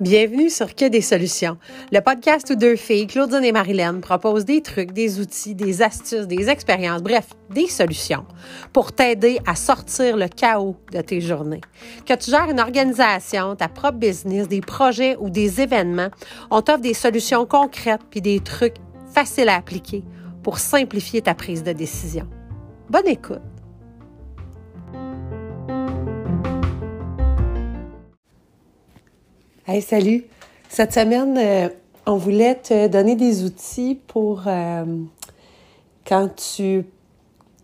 Bienvenue sur Que des solutions, le podcast où deux filles, Claudine et Marilyn, proposent des trucs, des outils, des astuces, des expériences, bref, des solutions pour t'aider à sortir le chaos de tes journées. Que tu gères une organisation, ta propre business, des projets ou des événements, on t'offre des solutions concrètes puis des trucs faciles à appliquer pour simplifier ta prise de décision. Bonne écoute! Hey, salut! Cette semaine, euh, on voulait te donner des outils pour euh, quand tu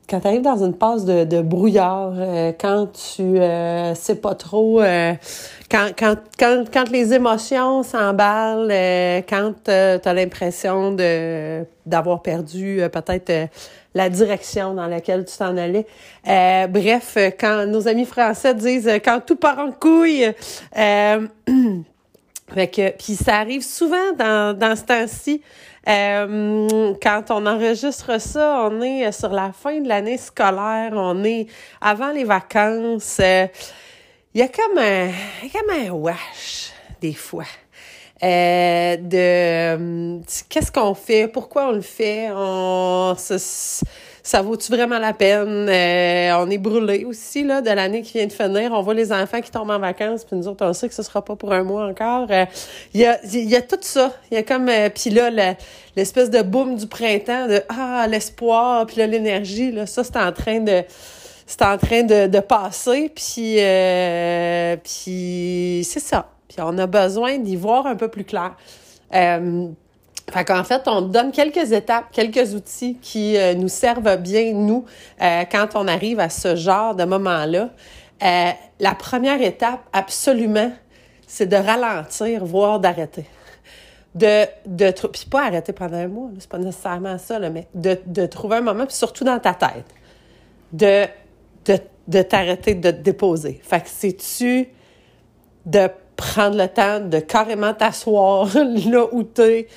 quand arrives dans une phase de, de brouillard, euh, quand tu sais pas trop, quand, quand, quand, quand les émotions s'emballent, quand tu as l'impression de d'avoir perdu peut-être la direction dans laquelle tu t'en allais. bref, quand nos amis français disent quand tout part en couille, Fait que, puis ça arrive souvent dans, dans ce temps-ci. Euh, quand on enregistre ça, on est sur la fin de l'année scolaire, on est avant les vacances. Euh, il y a comme un, comme un wash des fois. Euh, de qu'est-ce qu'on fait, pourquoi on le fait, ça vaut-tu vraiment la peine? Euh, on est brûlé aussi là, de l'année qui vient de finir. On voit les enfants qui tombent en vacances, puis nous autres, on sait que ce sera pas pour un mois encore. Euh, il y, a, y a tout ça. Il y a comme... Euh, puis là, l'espèce de boom du printemps, de ah, l'espoir, puis là, l'énergie, là, ça, c'est en train de c'est en train de, de passer, puis, puis c'est ça. Puis on a besoin d'y voir un peu plus clair. Fait qu'en fait, on donne quelques étapes, quelques outils qui euh, nous servent bien, nous, euh, quand on arrive à ce genre de moment-là. Euh, la première étape, absolument, c'est de ralentir, voire d'arrêter. De, de puis pas arrêter pendant un mois, c'est pas nécessairement ça, là, mais de, de trouver un moment, puis surtout dans ta tête, de, de, de t'arrêter, de te déposer. Fait que c'est-tu de prendre le temps de carrément t'asseoir là où t'es,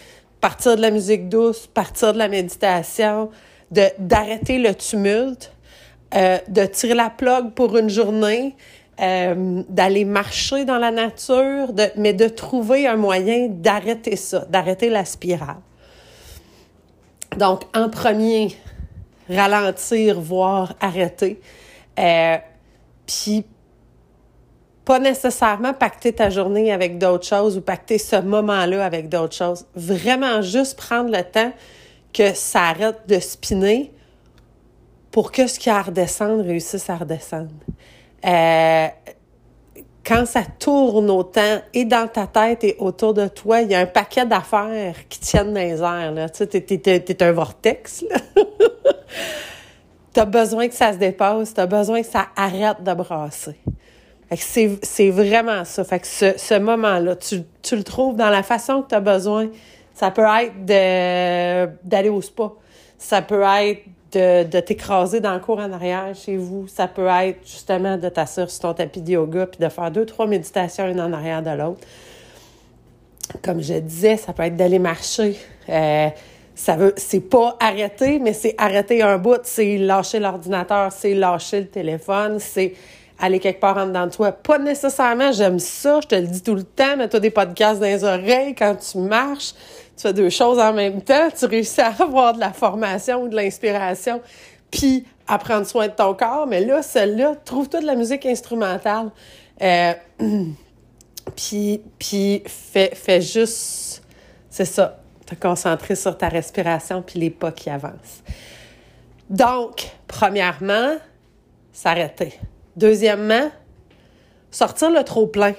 partir de la musique douce, partir de la méditation, d'arrêter le tumulte, euh, de tirer la plug pour une journée, euh, d'aller marcher dans la nature, mais de trouver un moyen d'arrêter ça, d'arrêter la spirale. Donc, en premier, ralentir, voire arrêter. Euh, puis pas nécessairement pacter ta journée avec d'autres choses ou pacter ce moment-là avec d'autres choses. Vraiment juste prendre le temps que ça arrête de spinner pour que ce qui a à réussisse à redescendre. Euh, quand ça tourne autant et dans ta tête et autour de toi, il y a un paquet d'affaires qui tiennent dans les airs. Tu sais, t'es, un vortex. tu as besoin que ça se dépasse, tu as besoin que ça arrête de brasser. C'est vraiment ça. Fait que ce, ce moment-là, tu, tu, le trouves dans la façon que tu as besoin. Ça peut être d'aller au spa. Ça peut être de, de t'écraser dans le cours en arrière chez vous. Ça peut être justement de t'asseoir sur ton tapis de yoga puis de faire deux, trois méditations une en arrière de l'autre. Comme je disais, ça peut être d'aller marcher. Euh, ça veut, c'est pas arrêter, mais c'est arrêter un bout, c'est lâcher l'ordinateur, c'est lâcher le téléphone, c'est aller quelque part en dedans de toi. Pas nécessairement, j'aime ça, je te le dis tout le temps, mets-toi des podcasts dans les oreilles quand tu marches, tu fais deux choses en même temps, tu réussis à avoir de la formation ou de l'inspiration, puis à prendre soin de ton corps. Mais là, celle-là, trouve-toi de la musique instrumentale. Euh, puis, puis fais, fais juste, c'est ça, te concentrer sur ta respiration puis les pas qui avancent. Donc, premièrement, s'arrêter. Deuxièmement, sortir le trop-plein.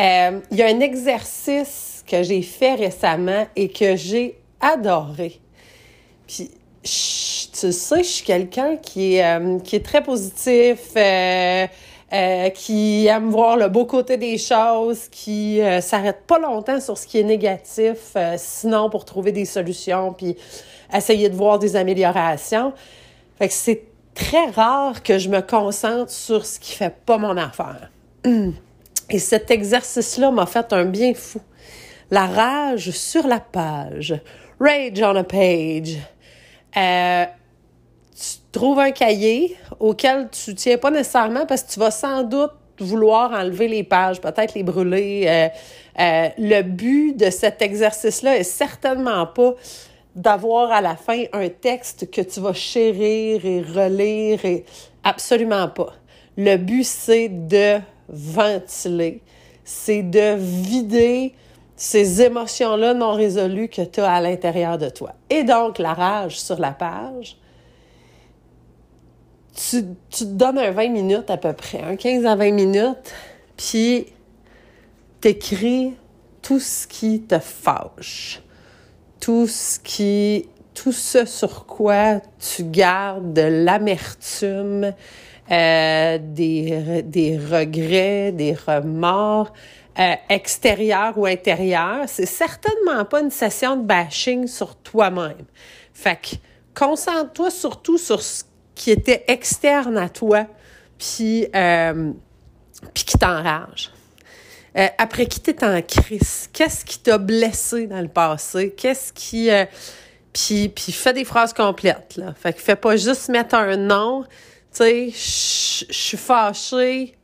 Euh, il y a un exercice que j'ai fait récemment et que j'ai adoré. Puis, tu sais, je suis quelqu'un qui, est, euh, qui est très positif, euh, qui aime voir le beau côté des choses, qui s'arrête pas longtemps sur ce qui est négatif, sinon pour trouver des solutions, puis essayer de voir des améliorations. Fait que c'est très rare que je me concentre sur ce qui fait pas mon affaire. Et cet exercice-là m'a fait un bien fou. La rage sur la page. Rage on a page. Euh, trouve un cahier auquel tu tiens pas nécessairement parce que tu vas sans doute vouloir enlever les pages, peut-être les brûler. Euh, euh, le but de cet exercice-là est certainement pas d'avoir à la fin un texte que tu vas chérir et relire et absolument pas. Le but, c'est de ventiler, c'est de vider ces émotions-là non résolues que tu as à l'intérieur de toi. Et donc, la rage sur la page, tu, tu, te donnes un 20 minutes à peu près, un 15 à 20 minutes, puis t'écris tout ce qui te fâche, tout ce qui, tout ce sur quoi tu gardes de l'amertume, euh, des, des regrets, des remords, euh, extérieurs ou intérieurs, c'est certainement pas une session de bashing sur toi-même. Fait que concentre-toi surtout sur ce qui était externe à toi, puis, euh, puis qui t'enrage. Euh, après qui t'es en crise? Qu'est-ce qui t'a blessé dans le passé? Qu'est-ce qui... Euh, puis, puis fais des phrases complètes, là. Fait que fais pas juste mettre un nom. Tu sais, je suis fâchée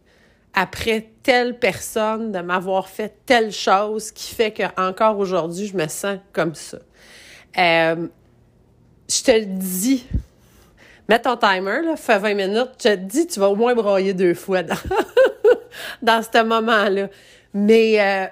après telle personne de m'avoir fait telle chose qui fait que encore aujourd'hui, je me sens comme ça. Euh, je te le dis, mets ton timer, là, fais 20 minutes, je te dis, tu vas au moins broyer deux fois dans, dans ce moment-là. Mais euh,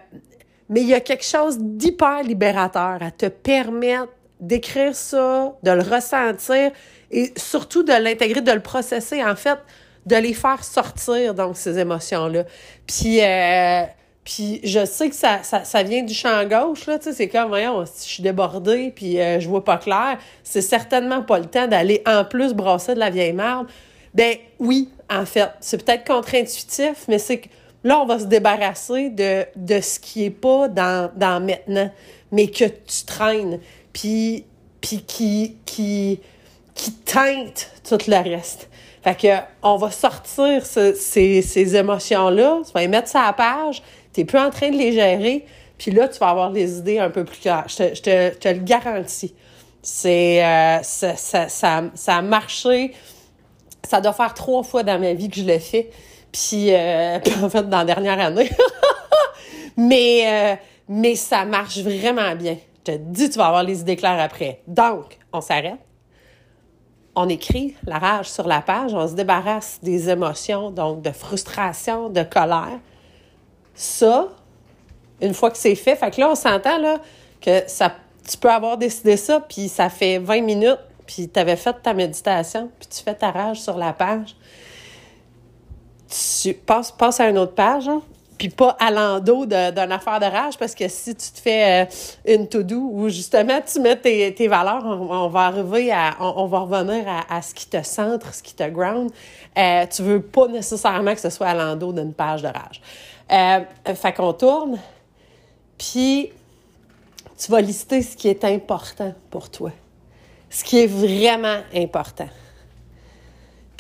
mais il y a quelque chose d'hyper libérateur à te permettre d'écrire ça, de le ressentir et surtout de l'intégrer, de le processer, en fait, de les faire sortir, donc, ces émotions-là. Puis, euh, puis je sais que ça, ça, ça, vient du champ gauche, là, tu sais, c'est comme, voyons, si je suis débordée, puis euh, je vois pas clair, c'est certainement pas le temps d'aller en plus brasser de la vieille marde. Ben oui, en fait, c'est peut-être contre-intuitif, mais c'est que Là, on va se débarrasser de, ce qui est pas dans, dans maintenant, mais que tu traînes, puis, puis qui, qui, qui teinte tout le reste. Fait que, on va sortir ces, émotions-là, tu vas les mettre sur la page, tu n'es plus en train de les gérer, puis là, tu vas avoir des idées un peu plus claires. Je te le garantis. C'est, euh, ça, ça, ça, ça a marché. Ça doit faire trois fois dans ma vie que je le fais. Euh, puis, en fait, dans la dernière année. mais, euh, mais ça marche vraiment bien. Je te dis, tu vas avoir les idées claires après. Donc, on s'arrête. On écrit la rage sur la page. On se débarrasse des émotions, donc de frustration, de colère. Ça, une fois que c'est fait, fait que là, on s'entend là, que ça, tu peux avoir décidé ça, puis ça fait 20 minutes, puis tu avais fait ta méditation, puis tu fais ta rage sur la page tu passes, passe à une autre page, hein, puis pas à l'endos d'une affaire de rage, parce que si tu te fais euh, une to-do où justement tu mets tes, tes valeurs, on, va arriver à, on, va revenir à, ce qui te centre, ce qui te ground. Euh, tu veux pas nécessairement que ce soit à l'endos d'une page de rage. Euh, fait qu'on tourne, puis tu vas lister ce qui est important pour toi, ce qui est vraiment important.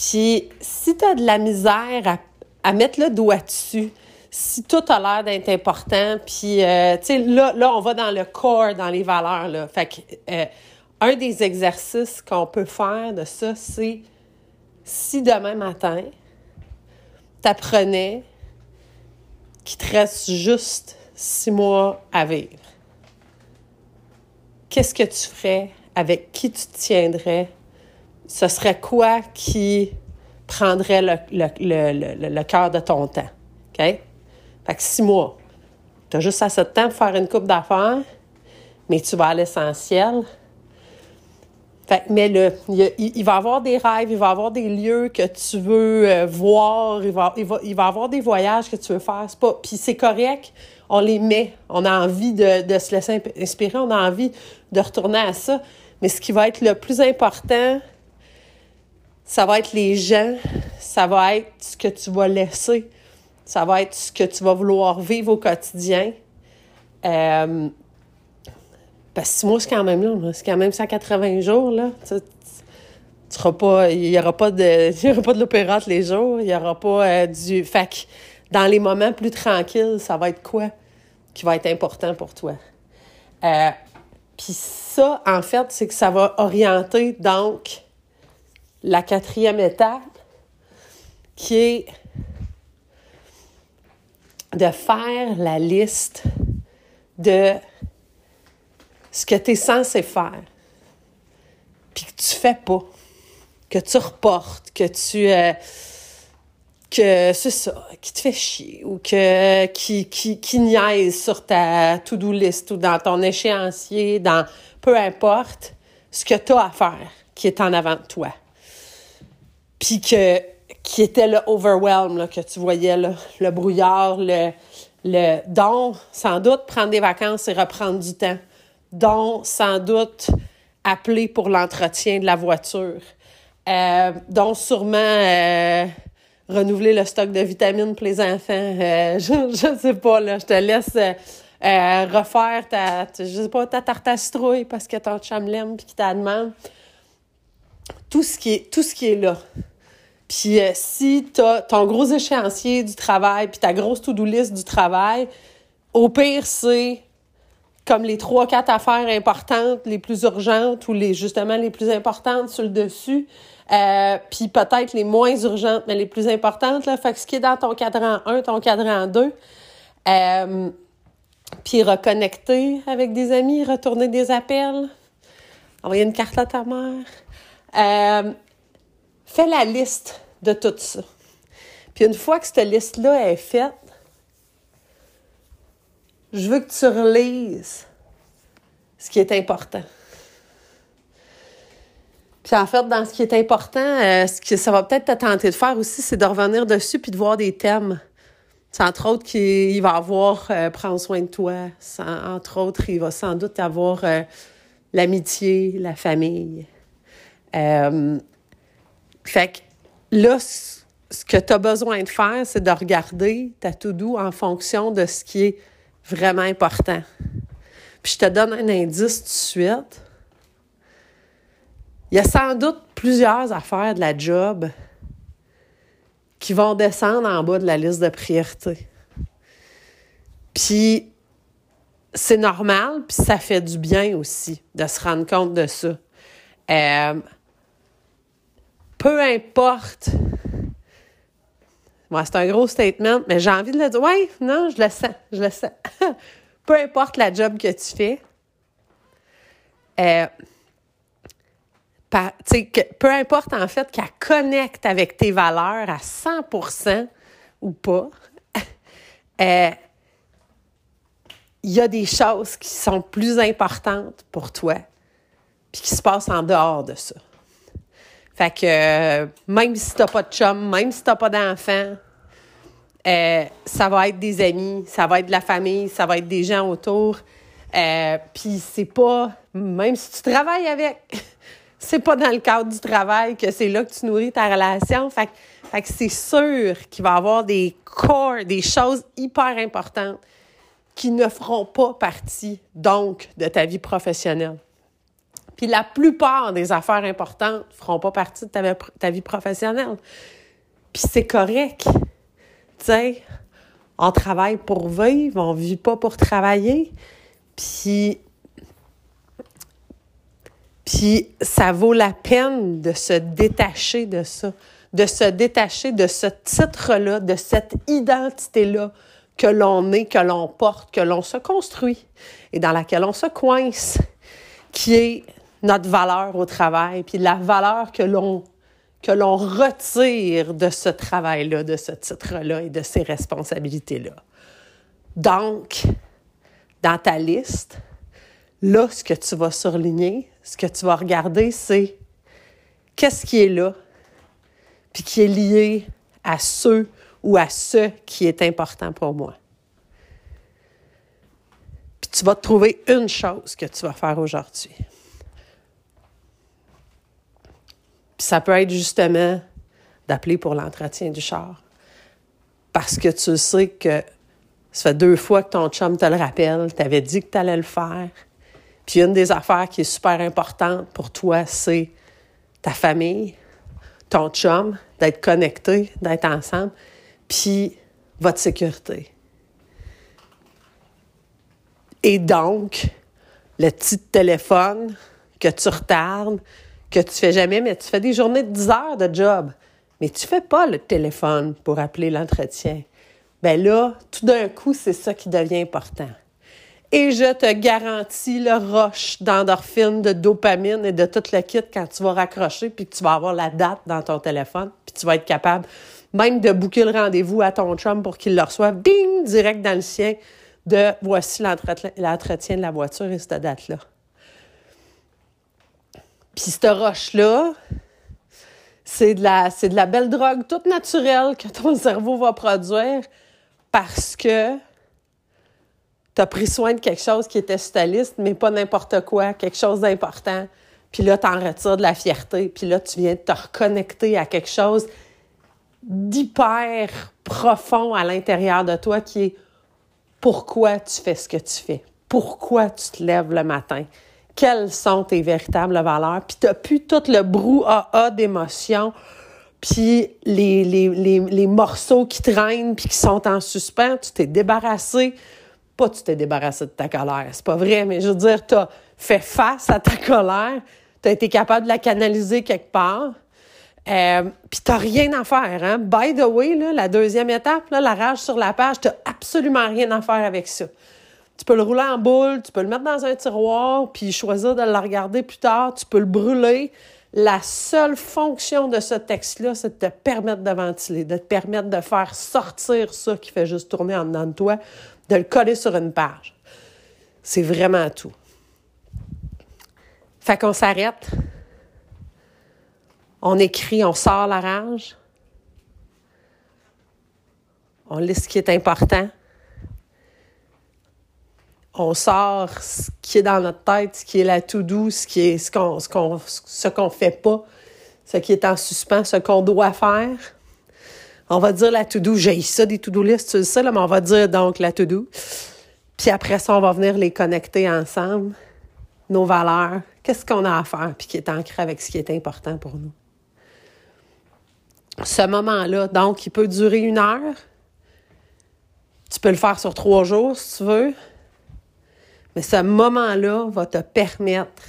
Puis si tu as de la misère à, mettre le doigt dessus, si tout a l'air d'être important, puis, euh, tu sais, là, on va dans le corps, dans les valeurs, là. Fait que, euh, un des exercices qu'on peut faire de ça, c'est si demain matin, t'apprenais qu'il te reste juste six mois à vivre, qu'est-ce que tu ferais? Avec qui tu tiendrais? Ce serait quoi qui prendrait le, le, le, cœur de ton temps? OK? Fait que six mois. Tu as juste assez de temps pour faire une coupe d'affaires, mais tu vas à l'essentiel. Fait, mais le, il, va y avoir des rêves, il va avoir des lieux que tu veux euh, voir, il va, il, va, il va avoir des voyages que tu veux faire. Pas, puis c'est correct, on les met. On a envie de, de se laisser inspirer, on a envie de retourner à ça. Mais ce qui va être le plus important, ça va être les gens, ça va être ce que tu vas laisser, ça va être ce que tu vas vouloir vivre au quotidien. Euh, parce que moi, c'est quand même long, c'est quand même 180 jours, là. Tu, tu, pas, il n'y aura pas de, il y aura pas de l'opéra les jours, il n'y aura pas euh, du... Fait dans les moments plus tranquilles, ça va être quoi qui va être important pour toi? Euh, Puis ça, en fait, c'est que ça va orienter, donc, la quatrième étape qui est de faire la liste de ce que tu es censé faire, puis que tu fais pas, que tu reportes, que tu... Euh, que c'est ça, qui te fait chier ou que qui, qui, qui niaise sur ta to-do list ou dans ton échéancier, dans peu importe ce que tu as à faire qui est en avant de toi. Puis que qui était le overwhelm là, que tu voyais le brouillard, le le dont sans doute prendre des vacances et reprendre du temps, dont sans doute appeler pour l'entretien de la voiture, euh, dont sûrement euh, renouveler le stock de vitamines pour les enfants. Euh, je, ne sais pas, là, je te laisse euh, refaire ta, je sais pas, ta tarte à citrouille parce que ton chum l'aime puis qu'il t'a demande. Tout ce qui est, tout ce qui est là. Puis si tu as ton gros échéancier du travail puis ta grosse to-do list du travail, au pire, c'est comme les trois, quatre affaires importantes, les plus urgentes ou les justement les plus importantes sur le dessus. Euh, puis peut-être les moins urgentes, mais les plus importantes. Là. Fait que ce qui est dans ton cadran 1, ton cadran 2. Euh, puis reconnecter avec des amis, retourner des appels, envoyer une carte à ta mère. Euh, fais la liste de tout ça. Puis une fois que cette liste-là est faite, je veux que tu relises ce qui est important. Puis en fait, dans ce qui est important, euh, ce que ça va peut-être te tenter de faire aussi, c'est de revenir dessus puis de voir des thèmes. C'est entre autres qu'il va avoir euh, prendre soin de toi. entre autres, il va sans doute avoir euh, l'amitié, la famille. Fait que là, ce que tu as besoin de faire, c'est de regarder ta to-do en fonction de ce qui est vraiment important. Puis je te donne un indice tout de suite. Il y a sans doute plusieurs affaires de la job qui vont descendre en bas de la liste de priorités. Puis c'est normal, puis ça fait du bien aussi de se rendre compte de ça. Euh, peu importe. Moi, c'est un gros statement, mais j'ai envie de le dire. Oui, non, je le sens, je le sens. peu importe la job que tu fais, euh, que, peu importe en fait qu'elle connecte avec tes valeurs à 100% ou pas, euh, il y a des choses qui sont plus importantes pour toi, puis qui se passent en dehors de ça. Fait que euh, même si t'as pas de chum, même si t'as pas d'enfant, euh, ça va être des amis, ça va être de la famille, ça va être des gens autour. puis c'est pas, même si tu travailles avec, c'est pas dans le cadre du travail que c'est là que tu nourris ta relation. Fait, que c'est sûr qu'il va y avoir des corps, des choses hyper importantes qui ne feront pas partie, donc, de ta vie professionnelle. Puis la plupart des affaires importantes ne feront pas partie de ta, vie professionnelle. Puis c'est correct. Tu sais, on travaille pour vivre, on vit pas pour travailler. Puis puis ça vaut la peine de se détacher de ça, de se détacher de ce titre-là, de cette identité-là que l'on est, que l'on porte, que l'on se construit et dans laquelle on se coince, qui est notre valeur au travail, puis la valeur que l'on retire de ce travail-là, de ce titre-là et de ces responsabilités-là. Donc, dans ta liste, là, ce que tu vas surligner, ce que tu vas regarder, c'est qu'est-ce qui est là, puis qui est lié à ceux ou à ce qui est important pour moi. Puis tu vas trouver une chose que tu vas faire aujourd'hui. Puis ça peut être justement d'appeler pour l'entretien du char. Parce que tu sais que ça fait deux fois que ton chum te le rappelle, tu avais dit que tu allais le faire. Puis une des affaires qui est super importante pour toi, c'est ta famille, ton chum, d'être connecté, d'être ensemble, puis votre sécurité. Et donc, le petit téléphone que tu retardes, que tu fais jamais, mais tu fais des journées de 10 heures de job, mais tu fais pas le téléphone pour appeler l'entretien. Ben là, tout d'un coup, c'est ça qui devient important. Et je te garantis le rush d'endorphine, de dopamine et de tout le kit quand tu vas raccrocher puis tu vas avoir la date dans ton téléphone puis tu vas être capable même de booker le rendez-vous à ton chum pour qu'il le reçoive, bing, direct dans le sien de voici l'entretien de la voiture et cette date-là. Puis cette roche-là, c'est de, la, c'est de la belle drogue toute naturelle que ton cerveau va produire parce que tu as pris soin de quelque chose qui était sur mais pas n'importe quoi, quelque chose d'important. Puis là, tu en retires de la fierté. Puis là, tu viens de te reconnecter à quelque chose d'hyper profond à l'intérieur de toi qui est pourquoi tu fais ce que tu fais, pourquoi tu te lèves le matin, quelles sont tes véritables valeurs, puis tu n'as plus tout le brouhaha d'émotions, puis les, les, les, morceaux qui traînent, puis qui sont en suspens, tu t'es débarrassé, pas tu t'es débarrassé de ta colère, c'est pas vrai, mais je veux dire, tu as fait face à ta colère, tu as été capable de la canaliser quelque part, euh, Puis t'as rien à faire, hein? By the way, la deuxième étape, la rage sur la page, t'as absolument rien à faire avec ça. Tu peux le rouler en boule, tu peux le mettre dans un tiroir, puis choisir de le regarder plus tard, tu peux le brûler. La seule fonction de ce texte-là, c'est de te permettre de ventiler, de te permettre de faire sortir ça qui fait juste tourner en dedans de toi, de le coller sur une page. C'est vraiment tout. Fait qu'on s'arrête. On écrit, on sort la rage. On lit ce qui est important. On sort ce qui est dans notre tête, ce qui est la tout doux, ce qui est ce qu'on ce qu'on fait pas, ce qui est en suspens, ce qu'on doit faire. On va dire la to-do. J'ai ça des to-do list, tu le sais, là, mais on va dire donc la to-do. Puis après ça, on va venir les connecter ensemble, nos valeurs, qu'est-ce qu'on a à faire, puis qui est ancré avec ce qui est important pour nous ce moment-là. Donc, il peut durer une heure. Tu peux le faire sur trois jours si tu veux. Mais ce moment-là va te permettre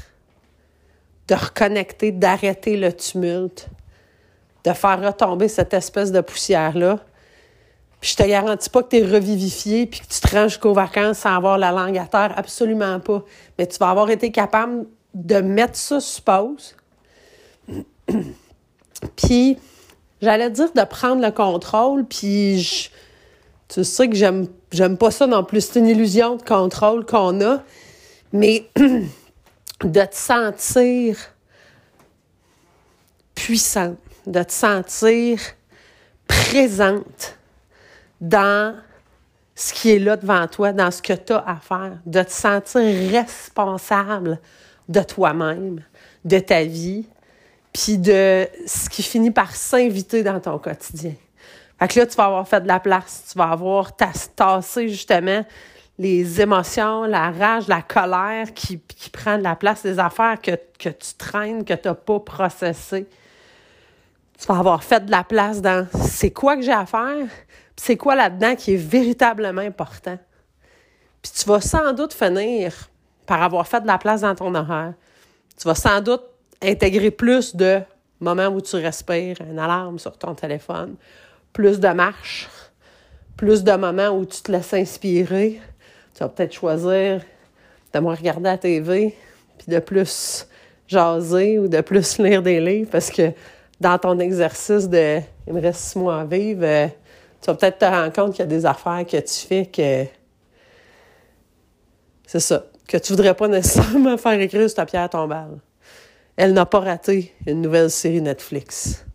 de reconnecter, d'arrêter le tumulte, de faire retomber cette espèce de poussière-là. Puis je te garantis pas que tu es revivifié puis que tu te rends jusqu'aux vacances sans avoir la langue à terre. Absolument pas. Mais tu vas avoir été capable de mettre ça sur pause. puis j'allais dire de prendre le contrôle, puis tu sais que j'aime, j'aime pas ça non plus. C'est une illusion de contrôle qu'on a, mais de te sentir puissante, de te sentir présente dans ce qui est là devant toi, dans ce que tu as à faire, de te sentir responsable de toi-même, de ta vie, puis de ce qui finit par s'inviter dans ton quotidien. Fait que là, tu vas avoir fait de la place, tu vas avoir tassé justement les émotions, la rage, la colère qui, qui prend de la place, des affaires que, que tu traînes, que tu n'as pas processées. Tu vas avoir fait de la place dans c'est quoi que j'ai à faire, c'est quoi là-dedans qui est véritablement important. Puis tu vas sans doute finir par avoir fait de la place dans ton horaire. Tu vas sans doute intégrer plus de moments où tu respires, une alarme sur ton téléphone, plus de marches, plus de moments où tu te laisses inspirer. Tu vas peut-être choisir de moins regarder la TV, puis de plus jaser ou de plus lire des livres parce que dans ton exercice de il me reste six mois à vivre, euh, tu vas peut-être te rendre compte qu'il y a des affaires que tu fais que c'est ça, que tu voudrais pas nécessairement faire écrire sur ta pierre tombale elle n'a pas raté une nouvelle série Netflix.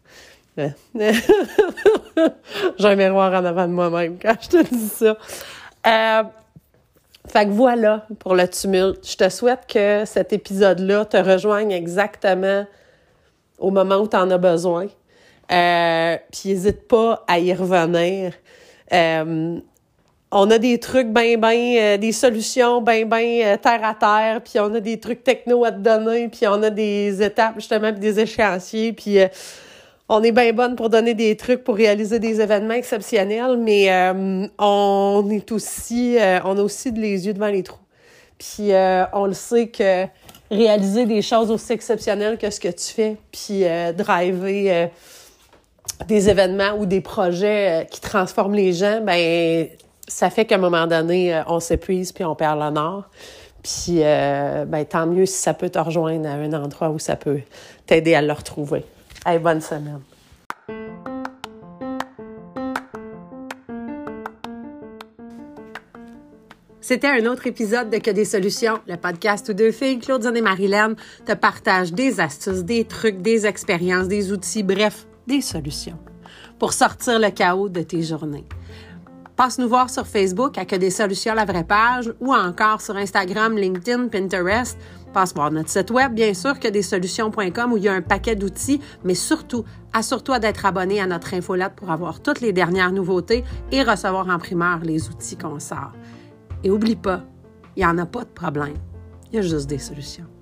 J'ai un miroir en avant de moi-même quand je te dis ça. Euh, fait que voilà pour le tumulte. Je te souhaite que cet épisode-là te rejoigne exactement au moment où tu en as besoin. Euh, puis n'hésite pas à y revenir. Euh, on a des trucs ben ben, des solutions ben ben terre à terre, puis on a des trucs techno à te donner, puis on a des étapes justement, puis des échéanciers, puis on est bien bonne pour donner des trucs pour réaliser des événements exceptionnels, mais on est aussi, on a aussi les yeux devant les trous. Puis on le sait que réaliser des choses aussi exceptionnelles que ce que tu fais, puis euh, driver euh, des événements ou des projets euh, qui transforment les gens, ben ça fait qu'à un moment donné, on s'épuise puis on perd l'honneur. Puis, ben, tant mieux si ça peut te rejoindre à un endroit où ça peut t'aider à le retrouver. Bonne semaine. C'était un autre épisode de Que des solutions, le podcast où deux filles, Claudine et Marilyn, te partagent des astuces, des trucs, des expériences, des outils, bref, des solutions pour sortir le chaos de tes journées. Passe nous voir sur Facebook à Que des solutions, la vraie page, ou encore sur Instagram, LinkedIn, Pinterest. Passe voir notre site web, bien sûr, que des solutions.com où il y a un paquet d'outils, mais surtout, assure-toi d'être abonné à notre infolette pour avoir toutes les dernières nouveautés et recevoir en primeur les outils qu'on sort. Et oublie pas, il n'y en a pas de problème. Il y a juste des solutions.